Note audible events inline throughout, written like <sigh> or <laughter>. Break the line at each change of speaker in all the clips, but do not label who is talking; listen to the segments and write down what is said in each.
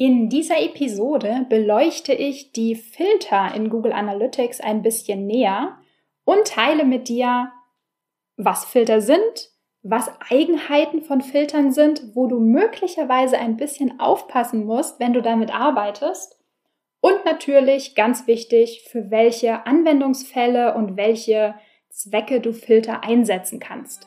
In dieser Episode beleuchte ich die Filter in Google Analytics ein bisschen näher und teile mit dir, was Filter sind, was Eigenheiten von Filtern sind, wo du möglicherweise ein bisschen aufpassen musst, wenn du damit arbeitest. Und natürlich, ganz wichtig, für welche Anwendungsfälle und welche Zwecke du Filter einsetzen kannst.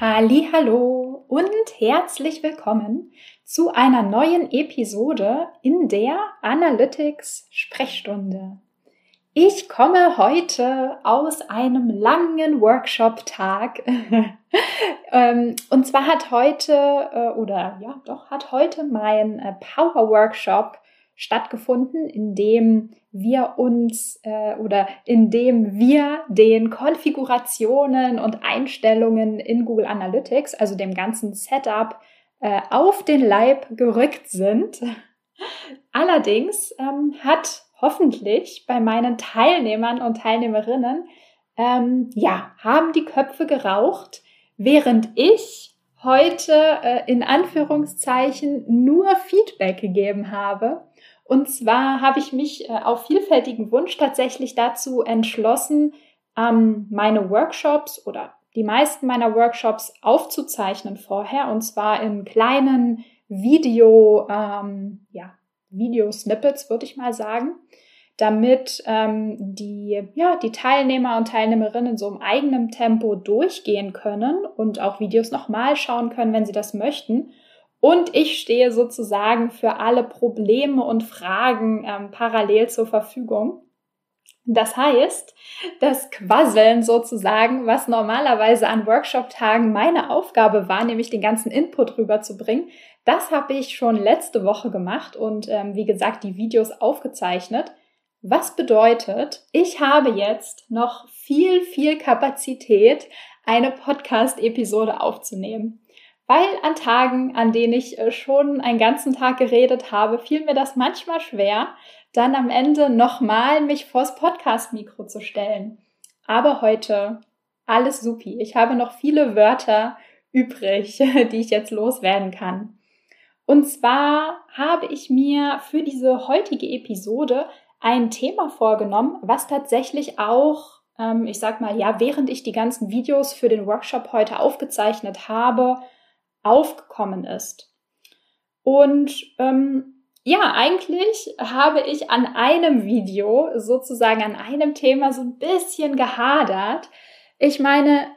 Hallo und herzlich willkommen zu einer neuen Episode in der Analytics Sprechstunde. Ich komme heute aus einem langen Workshop-Tag. <laughs> Ähm, und zwar hat heute, äh, oder ja, doch, hat heute mein äh, Power Workshop stattgefunden, in dem wir uns äh, oder in dem wir den Konfigurationen und Einstellungen in Google Analytics, also dem ganzen Setup, äh, auf den Leib gerückt sind. Allerdings ähm, hat hoffentlich bei meinen Teilnehmern und Teilnehmerinnen ähm, ja haben die Köpfe geraucht, während ich heute äh, in Anführungszeichen nur Feedback gegeben habe und zwar habe ich mich äh, auf vielfältigen Wunsch tatsächlich dazu entschlossen, ähm, meine Workshops oder die meisten meiner Workshops aufzuzeichnen vorher. Und zwar in kleinen Video, ähm, ja, Video-Snippets, würde ich mal sagen, damit ähm, die, ja, die Teilnehmer und Teilnehmerinnen so im eigenen Tempo durchgehen können und auch Videos nochmal schauen können, wenn sie das möchten und ich stehe sozusagen für alle Probleme und Fragen ähm, parallel zur Verfügung. Das heißt, das Quasseln sozusagen, was normalerweise an Workshop-Tagen meine Aufgabe war, nämlich den ganzen Input rüberzubringen, das habe ich schon letzte Woche gemacht und ähm, wie gesagt die Videos aufgezeichnet. Was bedeutet, ich habe jetzt noch viel, viel Kapazität, eine Podcast-Episode aufzunehmen weil an Tagen, an denen ich äh, schon einen ganzen Tag geredet habe, fiel mir das manchmal schwer, dann am Ende nochmal mich vors Podcast-Mikro zu stellen. Aber heute alles supi. Ich habe noch viele Wörter übrig, <laughs> die ich jetzt loswerden kann. Und zwar habe ich mir für diese heutige Episode ein Thema vorgenommen, was tatsächlich auch, ähm, ich sag mal, ja, während ich die ganzen Videos für den Workshop heute aufgezeichnet habe, aufgekommen ist. Und ähm, ja, eigentlich habe ich an einem Video, sozusagen an einem Thema so ein bisschen gehadert. Ich meine,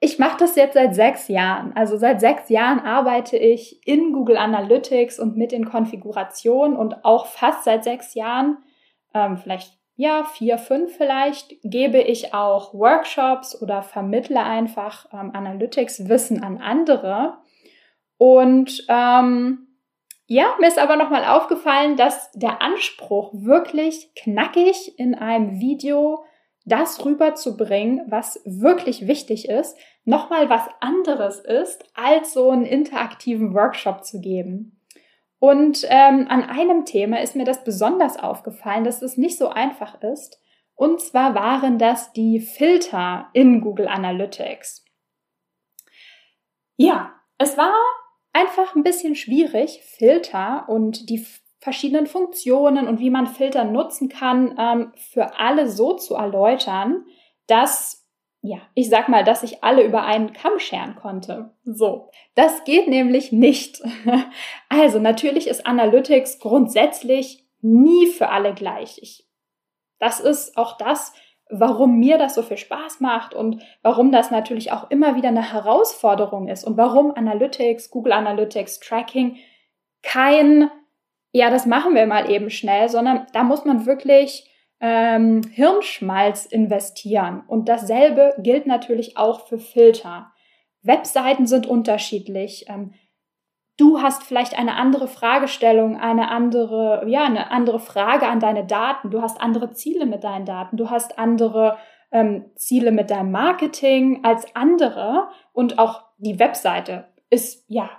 ich mache das jetzt seit sechs Jahren. Also seit sechs Jahren arbeite ich in Google Analytics und mit den Konfigurationen und auch fast seit sechs Jahren, ähm, vielleicht ja, vier, fünf vielleicht, gebe ich auch Workshops oder vermittle einfach ähm, Analytics-Wissen an andere. Und ähm, ja, mir ist aber nochmal aufgefallen, dass der Anspruch wirklich knackig in einem Video das rüberzubringen, was wirklich wichtig ist, nochmal was anderes ist, als so einen interaktiven Workshop zu geben. Und ähm, an einem Thema ist mir das besonders aufgefallen, dass es nicht so einfach ist. Und zwar waren das die Filter in Google Analytics. Ja, es war einfach ein bisschen schwierig, Filter und die verschiedenen Funktionen und wie man Filter nutzen kann, ähm, für alle so zu erläutern, dass, ja, ich sag mal, dass ich alle über einen Kamm scheren konnte. So. Das geht nämlich nicht. <laughs> Also, natürlich ist Analytics grundsätzlich nie für alle gleich. Ich, das ist auch das, warum mir das so viel Spaß macht und warum das natürlich auch immer wieder eine Herausforderung ist und warum Analytics, Google Analytics, Tracking kein, ja, das machen wir mal eben schnell, sondern da muss man wirklich ähm, Hirnschmalz investieren. Und dasselbe gilt natürlich auch für Filter. Webseiten sind unterschiedlich. Ähm, du hast vielleicht eine andere Fragestellung, eine andere, ja, eine andere Frage an deine Daten. Du hast andere Ziele mit deinen Daten. Du hast andere ähm, Ziele mit deinem Marketing als andere. Und auch die Webseite ist ja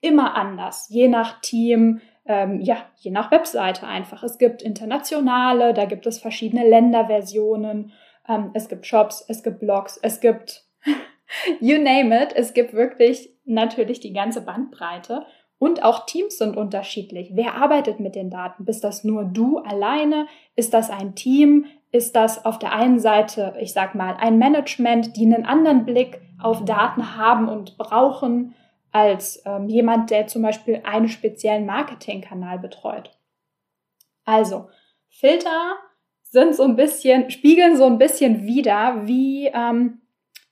immer anders, je nach Team, ähm, ja, je nach Webseite einfach. Es gibt internationale, da gibt es verschiedene Länderversionen, ähm, es gibt Shops, es gibt Blogs, es gibt <laughs> you name it. Es gibt wirklich natürlich die ganze Bandbreite. Und auch Teams sind unterschiedlich. Wer arbeitet mit den Daten? Bist das nur du alleine? Ist das ein Team? Ist das auf der einen Seite, ich sag mal, ein Management, die einen anderen Blick auf Daten haben und brauchen? als ähm, jemand, der zum Beispiel einen speziellen Marketingkanal betreut. Also, Filter sind so ein bisschen, spiegeln so ein bisschen wieder, wie, ähm,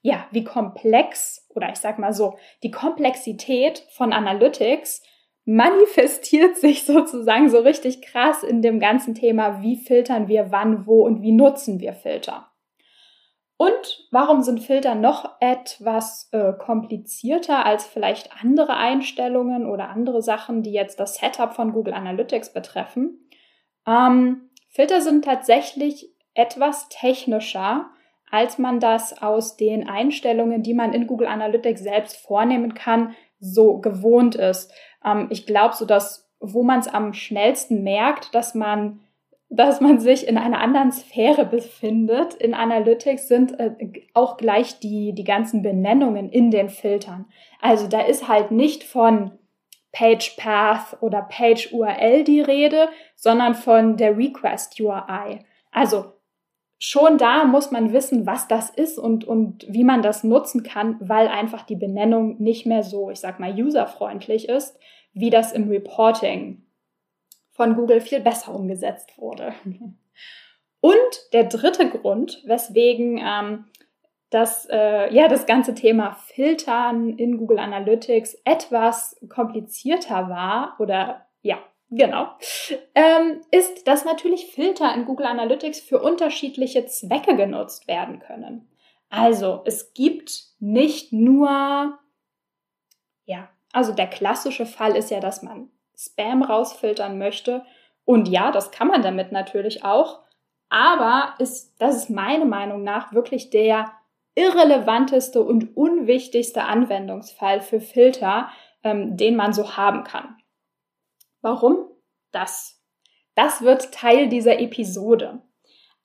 ja, wie komplex oder ich sag mal so, die Komplexität von Analytics manifestiert sich <laughs> sozusagen so richtig krass in dem ganzen Thema, wie filtern wir wann, wo und wie nutzen wir Filter. Und warum sind Filter noch etwas äh, komplizierter als vielleicht andere Einstellungen oder andere Sachen, die jetzt das Setup von Google Analytics betreffen? Ähm, Filter sind tatsächlich etwas technischer, als man das aus den Einstellungen, die man in Google Analytics selbst vornehmen kann, so gewohnt ist. Ähm, ich glaube, so dass, wo man es am schnellsten merkt, dass man dass man sich in einer anderen Sphäre befindet. In Analytics sind äh, auch gleich die, die ganzen Benennungen in den Filtern. Also da ist halt nicht von Page Path oder Page URL die Rede, sondern von der Request URI. Also schon da muss man wissen, was das ist und, und wie man das nutzen kann, weil einfach die Benennung nicht mehr so, ich sag mal, userfreundlich ist, wie das im Reporting von Google viel besser umgesetzt wurde. Und der dritte Grund, weswegen ähm, das, äh, ja, das ganze Thema Filtern in Google Analytics etwas komplizierter war oder ja, genau, ähm, ist, dass natürlich Filter in Google Analytics für unterschiedliche Zwecke genutzt werden können. Also es gibt nicht nur, ja, also der klassische Fall ist ja, dass man Spam rausfiltern möchte. Und ja, das kann man damit natürlich auch. Aber ist, das ist meiner Meinung nach wirklich der irrelevanteste und unwichtigste Anwendungsfall für Filter, ähm, den man so haben kann. Warum? Das. Das wird Teil dieser Episode.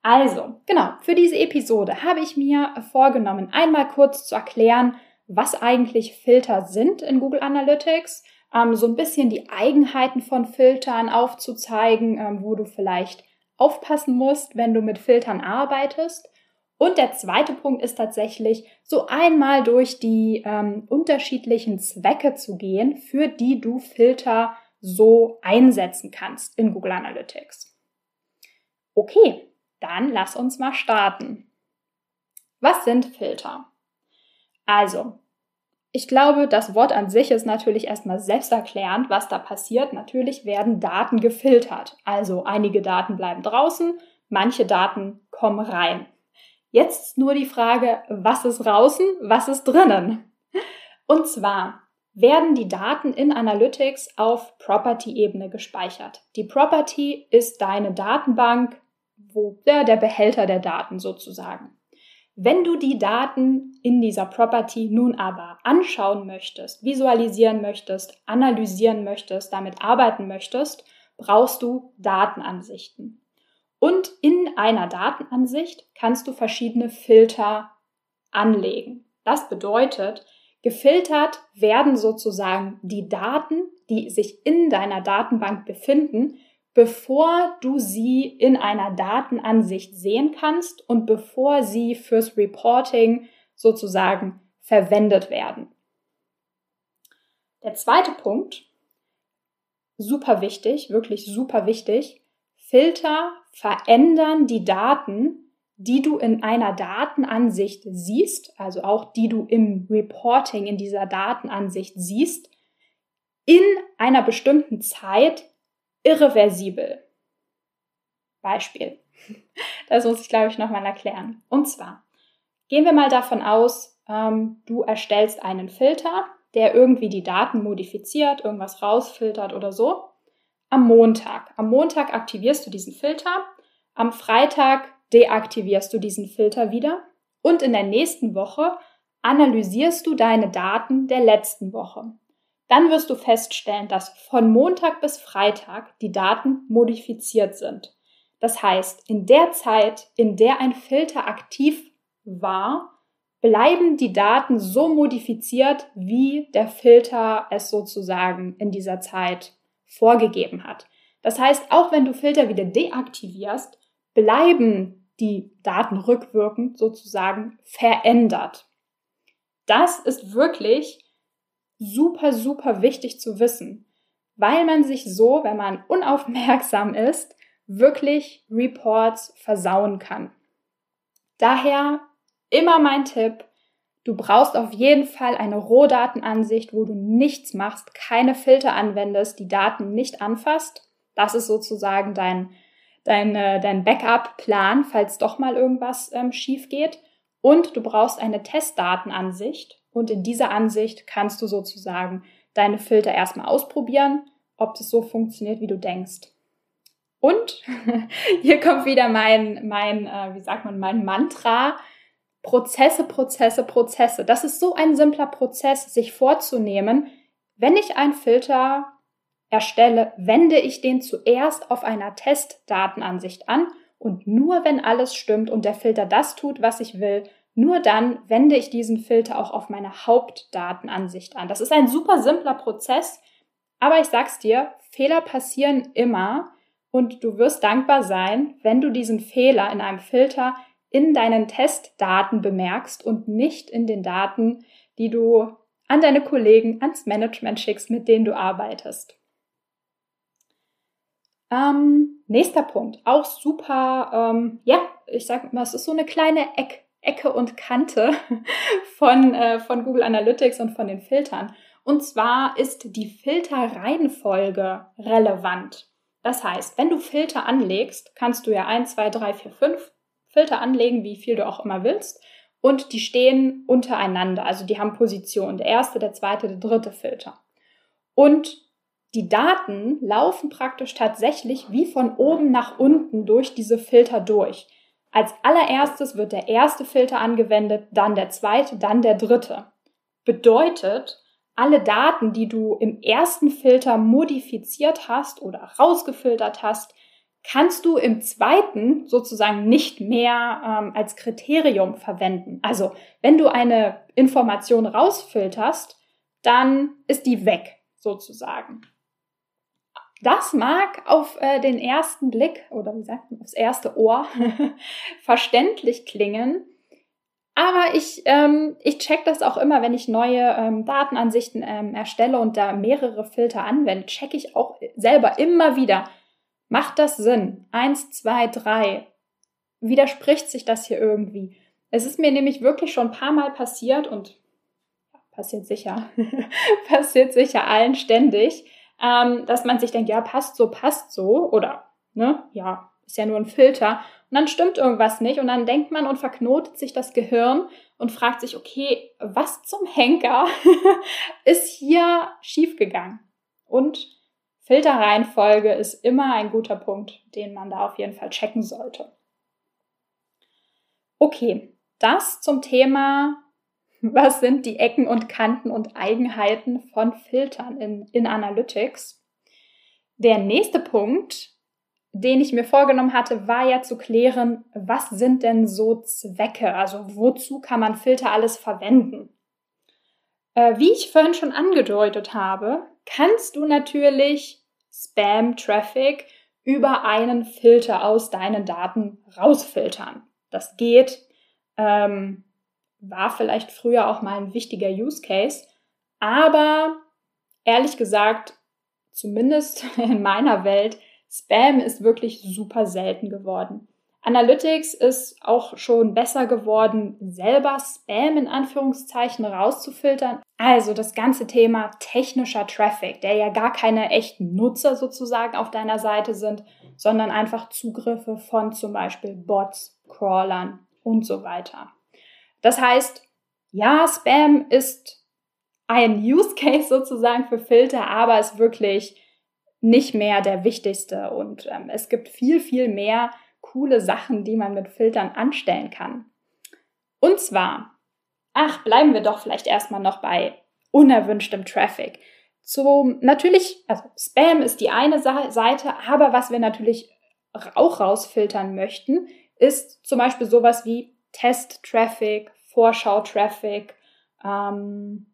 Also, genau, für diese Episode habe ich mir vorgenommen, einmal kurz zu erklären, was eigentlich Filter sind in Google Analytics, ähm, so ein bisschen die Eigenheiten von Filtern aufzuzeigen, ähm, wo du vielleicht aufpassen musst, wenn du mit Filtern arbeitest. Und der zweite Punkt ist tatsächlich, so einmal durch die ähm, unterschiedlichen Zwecke zu gehen, für die du Filter so einsetzen kannst in Google Analytics. Okay, dann lass uns mal starten. Was sind Filter? Also, ich glaube, das Wort an sich ist natürlich erstmal selbsterklärend, was da passiert. Natürlich werden Daten gefiltert. Also einige Daten bleiben draußen, manche Daten kommen rein. Jetzt nur die Frage, was ist draußen, was ist drinnen? Und zwar werden die Daten in Analytics auf Property-Ebene gespeichert. Die Property ist deine Datenbank, wo der, der Behälter der Daten sozusagen. Wenn du die Daten in dieser Property nun aber anschauen möchtest, visualisieren möchtest, analysieren möchtest, damit arbeiten möchtest, brauchst du Datenansichten. Und in einer Datenansicht kannst du verschiedene Filter anlegen. Das bedeutet, gefiltert werden sozusagen die Daten, die sich in deiner Datenbank befinden, bevor du sie in einer Datenansicht sehen kannst und bevor sie fürs Reporting sozusagen verwendet werden. Der zweite Punkt, super wichtig, wirklich super wichtig, Filter verändern die Daten, die du in einer Datenansicht siehst, also auch die du im Reporting in dieser Datenansicht siehst, in einer bestimmten Zeit irreversibel. Beispiel. <laughs> Das muss ich, glaube ich, nochmal erklären. Und zwar gehen wir mal davon aus, ähm, du erstellst einen Filter, der irgendwie die Daten modifiziert, irgendwas rausfiltert oder so. Am Montag. Am Montag aktivierst du diesen Filter. Am Freitag deaktivierst du diesen Filter wieder. Und in der nächsten Woche analysierst du deine Daten der letzten Woche. Dann wirst du feststellen, dass von Montag bis Freitag die Daten modifiziert sind. Das heißt, in der Zeit, in der ein Filter aktiv war, bleiben die Daten so modifiziert, wie der Filter es sozusagen in dieser Zeit vorgegeben hat. Das heißt, auch wenn du Filter wieder deaktivierst, bleiben die Daten rückwirkend sozusagen verändert. Das ist wirklich super, super wichtig zu wissen, weil man sich so, wenn man unaufmerksam ist, wirklich Reports versauen kann. Daher immer mein Tipp, du brauchst auf jeden Fall eine Rohdatenansicht, wo du nichts machst, keine Filter anwendest, die Daten nicht anfasst. Das ist sozusagen dein, dein, äh, dein Backup-Plan, falls doch mal irgendwas ähm, schief geht. Und du brauchst eine Testdatenansicht. Und in dieser Ansicht kannst du sozusagen deine Filter erstmal ausprobieren, ob es so funktioniert, wie du denkst. Und <laughs> hier kommt wieder mein, mein, äh, wie sagt man, mein Mantra. Prozesse, Prozesse, Prozesse. Das ist so ein simpler Prozess, sich vorzunehmen, wenn ich einen Filter erstelle, wende ich den zuerst auf einer Testdatenansicht an und nur wenn alles stimmt und der Filter das tut, was ich will, nur dann wende ich diesen Filter auch auf meine Hauptdatenansicht an. Das ist ein super simpler Prozess, aber ich sag's dir, Fehler passieren immer und du wirst dankbar sein, wenn du diesen Fehler in einem Filter in deinen Testdaten bemerkst und nicht in den Daten, die du an deine Kollegen, ans Management schickst, mit denen du arbeitest. Ähm, nächster Punkt, auch super, ähm, ja, ich sag mal, es ist so eine kleine Eck, Ecke und Kante <laughs> von, äh, von Google Analytics und von den Filtern. Und zwar ist die Filterreihenfolge relevant. Das heißt, wenn du Filter anlegst, kannst du ja 1, 2, 3, 4, 5 Filter anlegen, wie viel du auch immer willst. Und die stehen untereinander, also die haben Position. Der erste, der zweite, der dritte Filter. Und die Daten laufen praktisch tatsächlich wie von oben nach unten durch diese Filter durch. Als allererstes wird der erste Filter angewendet, dann der zweite, dann der dritte. Bedeutet, alle Daten, die du im ersten Filter modifiziert hast oder rausgefiltert hast, kannst du im zweiten sozusagen nicht mehr ähm, als Kriterium verwenden. Also wenn du eine Information rausfilterst, dann ist die weg sozusagen. Das mag auf äh, den ersten Blick oder wie sagt man, aufs erste Ohr <laughs> verständlich klingen, aber ich, ähm, ich check das auch immer, wenn ich neue ähm, Datenansichten ähm, erstelle und da mehrere Filter anwende, check ich auch selber immer wieder, Macht das Sinn? Eins, zwei, drei. Widerspricht sich das hier irgendwie? Es ist mir nämlich wirklich schon ein paar Mal passiert und passiert sicher, <laughs> passiert sicher allen ständig, ähm, dass man sich denkt, ja, passt so, passt so oder, ne, ja, ist ja nur ein Filter. Und dann stimmt irgendwas nicht und dann denkt man und verknotet sich das Gehirn und fragt sich, okay, was zum Henker <laughs> ist hier schiefgegangen? Und Filterreihenfolge ist immer ein guter Punkt, den man da auf jeden Fall checken sollte. Okay, das zum Thema, was sind die Ecken und Kanten und Eigenheiten von Filtern in, in Analytics. Der nächste Punkt, den ich mir vorgenommen hatte, war ja zu klären, was sind denn so Zwecke? Also wozu kann man Filter alles verwenden? Äh, wie ich vorhin schon angedeutet habe, kannst du natürlich Spam-Traffic über einen Filter aus deinen Daten rausfiltern. Das geht, ähm, war vielleicht früher auch mal ein wichtiger Use Case, aber ehrlich gesagt, zumindest <laughs> in meiner Welt, Spam ist wirklich super selten geworden. Analytics ist auch schon besser geworden, selber Spam in Anführungszeichen rauszufiltern. Also das ganze Thema technischer Traffic, der ja gar keine echten Nutzer sozusagen auf deiner Seite sind, sondern einfach Zugriffe von zum Beispiel Bots, Crawlern und so weiter. Das heißt, ja, Spam ist ein Use Case sozusagen für Filter, aber ist wirklich nicht mehr der wichtigste. Und ähm, es gibt viel, viel mehr coole Sachen, die man mit Filtern anstellen kann. Und zwar, ach, bleiben wir doch vielleicht erstmal noch bei unerwünschtem Traffic. So, natürlich, also Spam ist die eine Seite, aber was wir natürlich auch rausfiltern möchten, ist zum Beispiel sowas wie Test-Traffic, Vorschau-Traffic, ähm,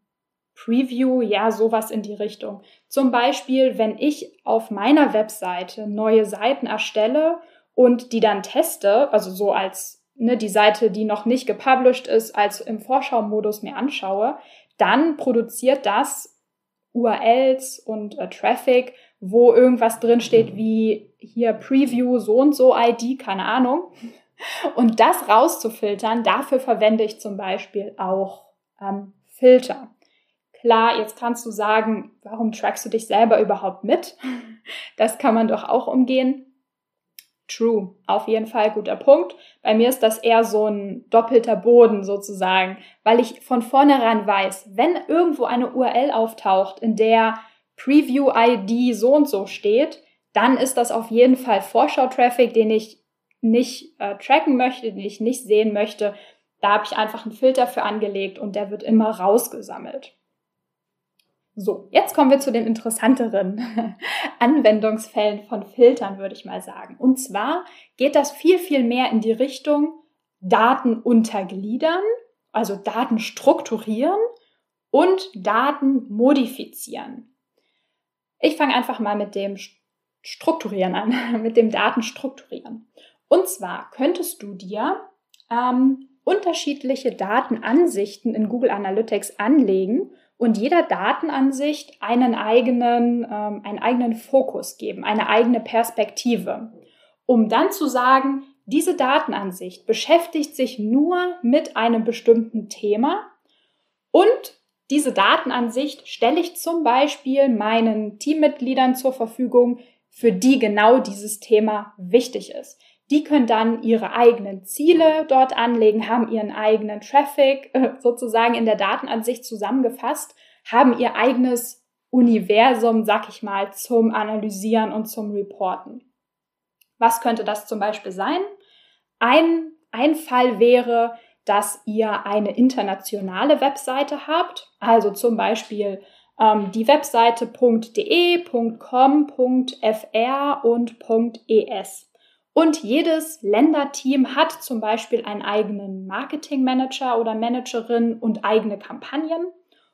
Preview, ja, sowas in die Richtung. Zum Beispiel, wenn ich auf meiner Webseite neue Seiten erstelle und die dann teste, also so als ne, die Seite, die noch nicht gepublished ist, als im Vorschau-Modus mir anschaue, dann produziert das URLs und äh, Traffic, wo irgendwas drinsteht wie hier Preview so und so ID, keine Ahnung. Und das rauszufiltern, dafür verwende ich zum Beispiel auch ähm, Filter. Klar, jetzt kannst du sagen, warum trackst du dich selber überhaupt mit? <laughs> Das kann man doch auch umgehen. True, auf jeden Fall guter Punkt. Bei mir ist das eher so ein doppelter Boden sozusagen, weil ich von vornherein weiß, wenn irgendwo eine URL auftaucht, in der Preview-ID so und so steht, dann ist das auf jeden Fall Vorschau-Traffic, den ich nicht äh, tracken möchte, den ich nicht sehen möchte. Da habe ich einfach einen Filter für angelegt und der wird immer rausgesammelt. So, jetzt kommen wir zu den interessanteren <laughs> Anwendungsfällen von Filtern, würde ich mal sagen. Und zwar geht das viel, viel mehr in die Richtung Daten untergliedern, also Daten strukturieren und Daten modifizieren. Ich fange einfach mal mit dem Strukturieren an, <laughs> mit dem Daten strukturieren. Und zwar könntest du dir ähm, unterschiedliche Datenansichten in Google Analytics anlegen und jeder Datenansicht einen eigenen, ähm, einen eigenen Fokus geben, eine eigene Perspektive, um dann zu sagen, diese Datenansicht beschäftigt sich nur mit einem bestimmten Thema und diese Datenansicht stelle ich zum Beispiel meinen Teammitgliedern zur Verfügung, für die genau dieses Thema wichtig ist. Die können dann ihre eigenen Ziele dort anlegen, haben ihren eigenen Traffic äh, sozusagen in der Datenansicht zusammengefasst, haben ihr eigenes Universum, sag ich mal, zum Analysieren und zum Reporten. Was könnte das zum Beispiel sein? Ein, ein Fall wäre, dass ihr eine internationale Webseite habt, also zum Beispiel ähm, die Webseite .de, .com, .fr und .es. Und jedes Länderteam hat zum Beispiel einen eigenen Marketingmanager oder Managerin und eigene Kampagnen.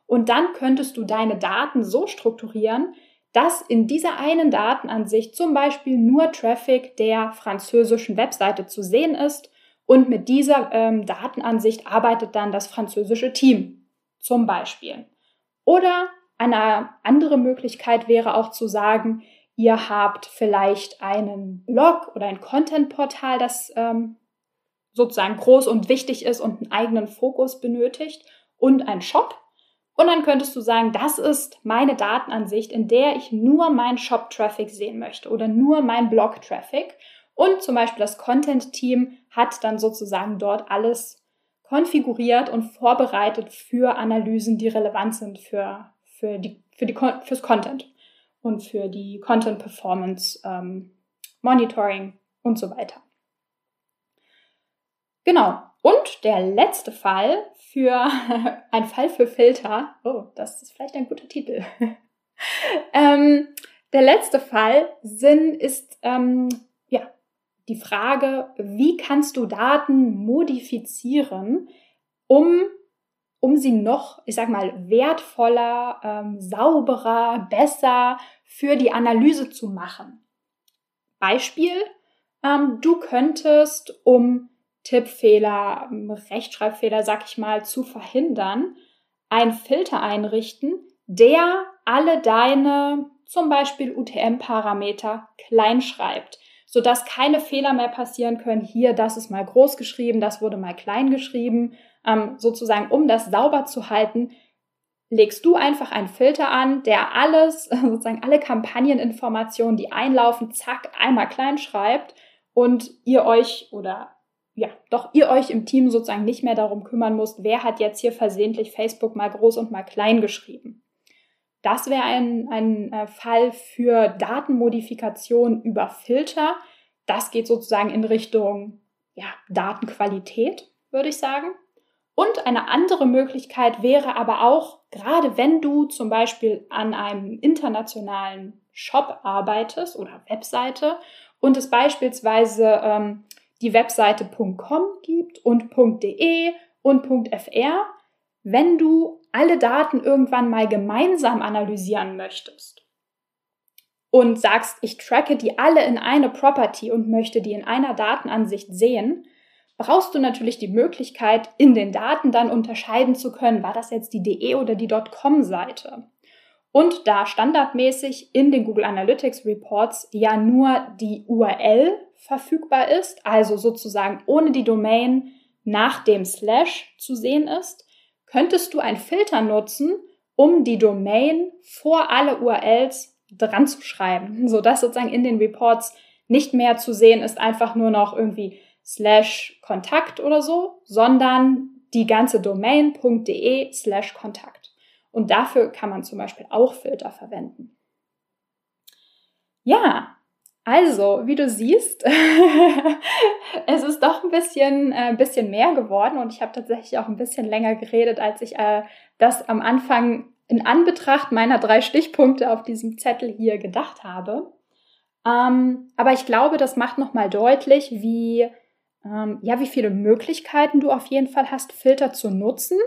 Und dann könntest du deine Daten so strukturieren, dass in dieser einen Datenansicht zum Beispiel nur Traffic der französischen Webseite zu sehen ist. Und mit dieser ähm, Datenansicht arbeitet dann das französische Team zum Beispiel. Oder eine andere Möglichkeit wäre auch zu sagen, Ihr habt vielleicht einen Blog oder ein Content-Portal, das ähm, sozusagen groß und wichtig ist und einen eigenen Fokus benötigt und ein Shop. Und dann könntest du sagen, das ist meine Datenansicht, in der ich nur meinen Shop-Traffic sehen möchte oder nur mein Blog-Traffic. Und zum Beispiel das Content-Team hat dann sozusagen dort alles konfiguriert und vorbereitet für Analysen, die relevant sind für, für die, für die, fürs Content und für die Content Performance ähm, Monitoring und so weiter. Genau. Und der letzte Fall für <laughs> ein Fall für Filter. Oh, das ist vielleicht ein guter Titel. <laughs> ähm, der letzte Fall Sinn ist ähm, ja die Frage, wie kannst du Daten modifizieren, um um sie noch, ich sag mal, wertvoller, ähm, sauberer, besser für die Analyse zu machen. Beispiel, ähm, du könntest, um Tippfehler, ähm, Rechtschreibfehler, sag ich mal, zu verhindern, einen Filter einrichten, der alle deine zum Beispiel UTM-Parameter klein schreibt, sodass keine Fehler mehr passieren können. Hier, das ist mal groß geschrieben, das wurde mal klein geschrieben ähm, sozusagen, um das sauber zu halten, legst du einfach einen Filter an, der alles, <laughs> sozusagen alle Kampagneninformationen, die einlaufen, zack, einmal klein schreibt und ihr euch oder ja, doch ihr euch im Team sozusagen nicht mehr darum kümmern müsst, wer hat jetzt hier versehentlich Facebook mal groß und mal klein geschrieben. Das wäre ein, ein äh, Fall für Datenmodifikation über Filter. Das geht sozusagen in Richtung ja, Datenqualität, würde ich sagen. Und eine andere Möglichkeit wäre aber auch, gerade wenn du zum Beispiel an einem internationalen Shop arbeitest oder Webseite und es beispielsweise ähm, die Webseite .com gibt und .de und .fr, wenn du alle Daten irgendwann mal gemeinsam analysieren möchtest und sagst, ich tracke die alle in eine Property und möchte die in einer Datenansicht sehen, brauchst du natürlich die Möglichkeit, in den Daten dann unterscheiden zu können, war das jetzt die DE oder die .com-Seite. Und da standardmäßig in den Google Analytics Reports ja nur die URL verfügbar ist, also sozusagen ohne die Domain nach dem Slash zu sehen ist, könntest du ein Filter nutzen, um die Domain vor alle URLs dran zu schreiben, sodass sozusagen in den Reports nicht mehr zu sehen ist, einfach nur noch irgendwie slash Kontakt oder so, sondern die ganze Domain.de slash Kontakt. Und dafür kann man zum Beispiel auch Filter verwenden. Ja, also, wie du siehst, <laughs> es ist doch ein bisschen, äh, bisschen mehr geworden und ich habe tatsächlich auch ein bisschen länger geredet, als ich äh, das am Anfang in Anbetracht meiner drei Stichpunkte auf diesem Zettel hier gedacht habe. Ähm, aber ich glaube, das macht nochmal deutlich, wie, ähm, ja, wie viele Möglichkeiten du auf jeden Fall hast, Filter zu nutzen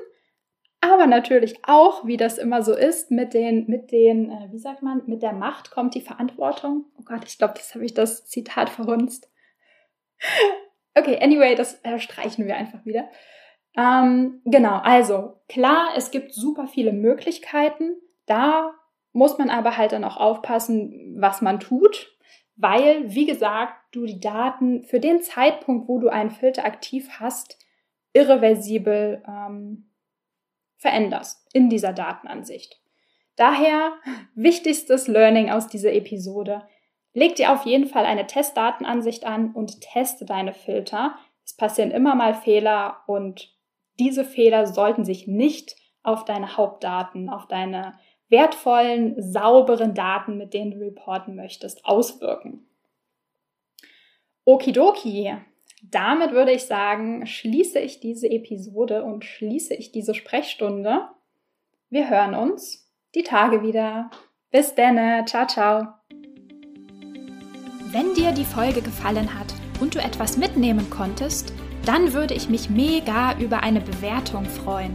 aber natürlich auch, wie das immer so ist, mit den, mit den, äh, wie sagt man, mit der Macht kommt die Verantwortung. Oh Gott, ich glaube, das habe ich das Zitat verhunzt. <laughs> okay, anyway, das äh, streichen wir einfach wieder. Ähm, genau, also klar, es gibt super viele Möglichkeiten. Da muss man aber halt dann auch aufpassen, was man tut, weil, wie gesagt, du die Daten für den Zeitpunkt, wo du einen Filter aktiv hast, irreversibel ähm, veränderst in dieser Datenansicht. Daher wichtigstes Learning aus dieser Episode. Leg dir auf jeden Fall eine Testdatenansicht an und teste deine Filter. Es passieren immer mal Fehler und diese Fehler sollten sich nicht auf deine Hauptdaten, auf deine wertvollen, sauberen Daten, mit denen du reporten möchtest, auswirken. Okidoki, damit würde ich sagen, schließe ich diese Episode und schließe ich diese Sprechstunde. Wir hören uns die Tage wieder. Bis denne. Ciao, ciao.
Wenn dir die Folge gefallen hat und du etwas mitnehmen konntest, dann würde ich mich mega über eine Bewertung freuen.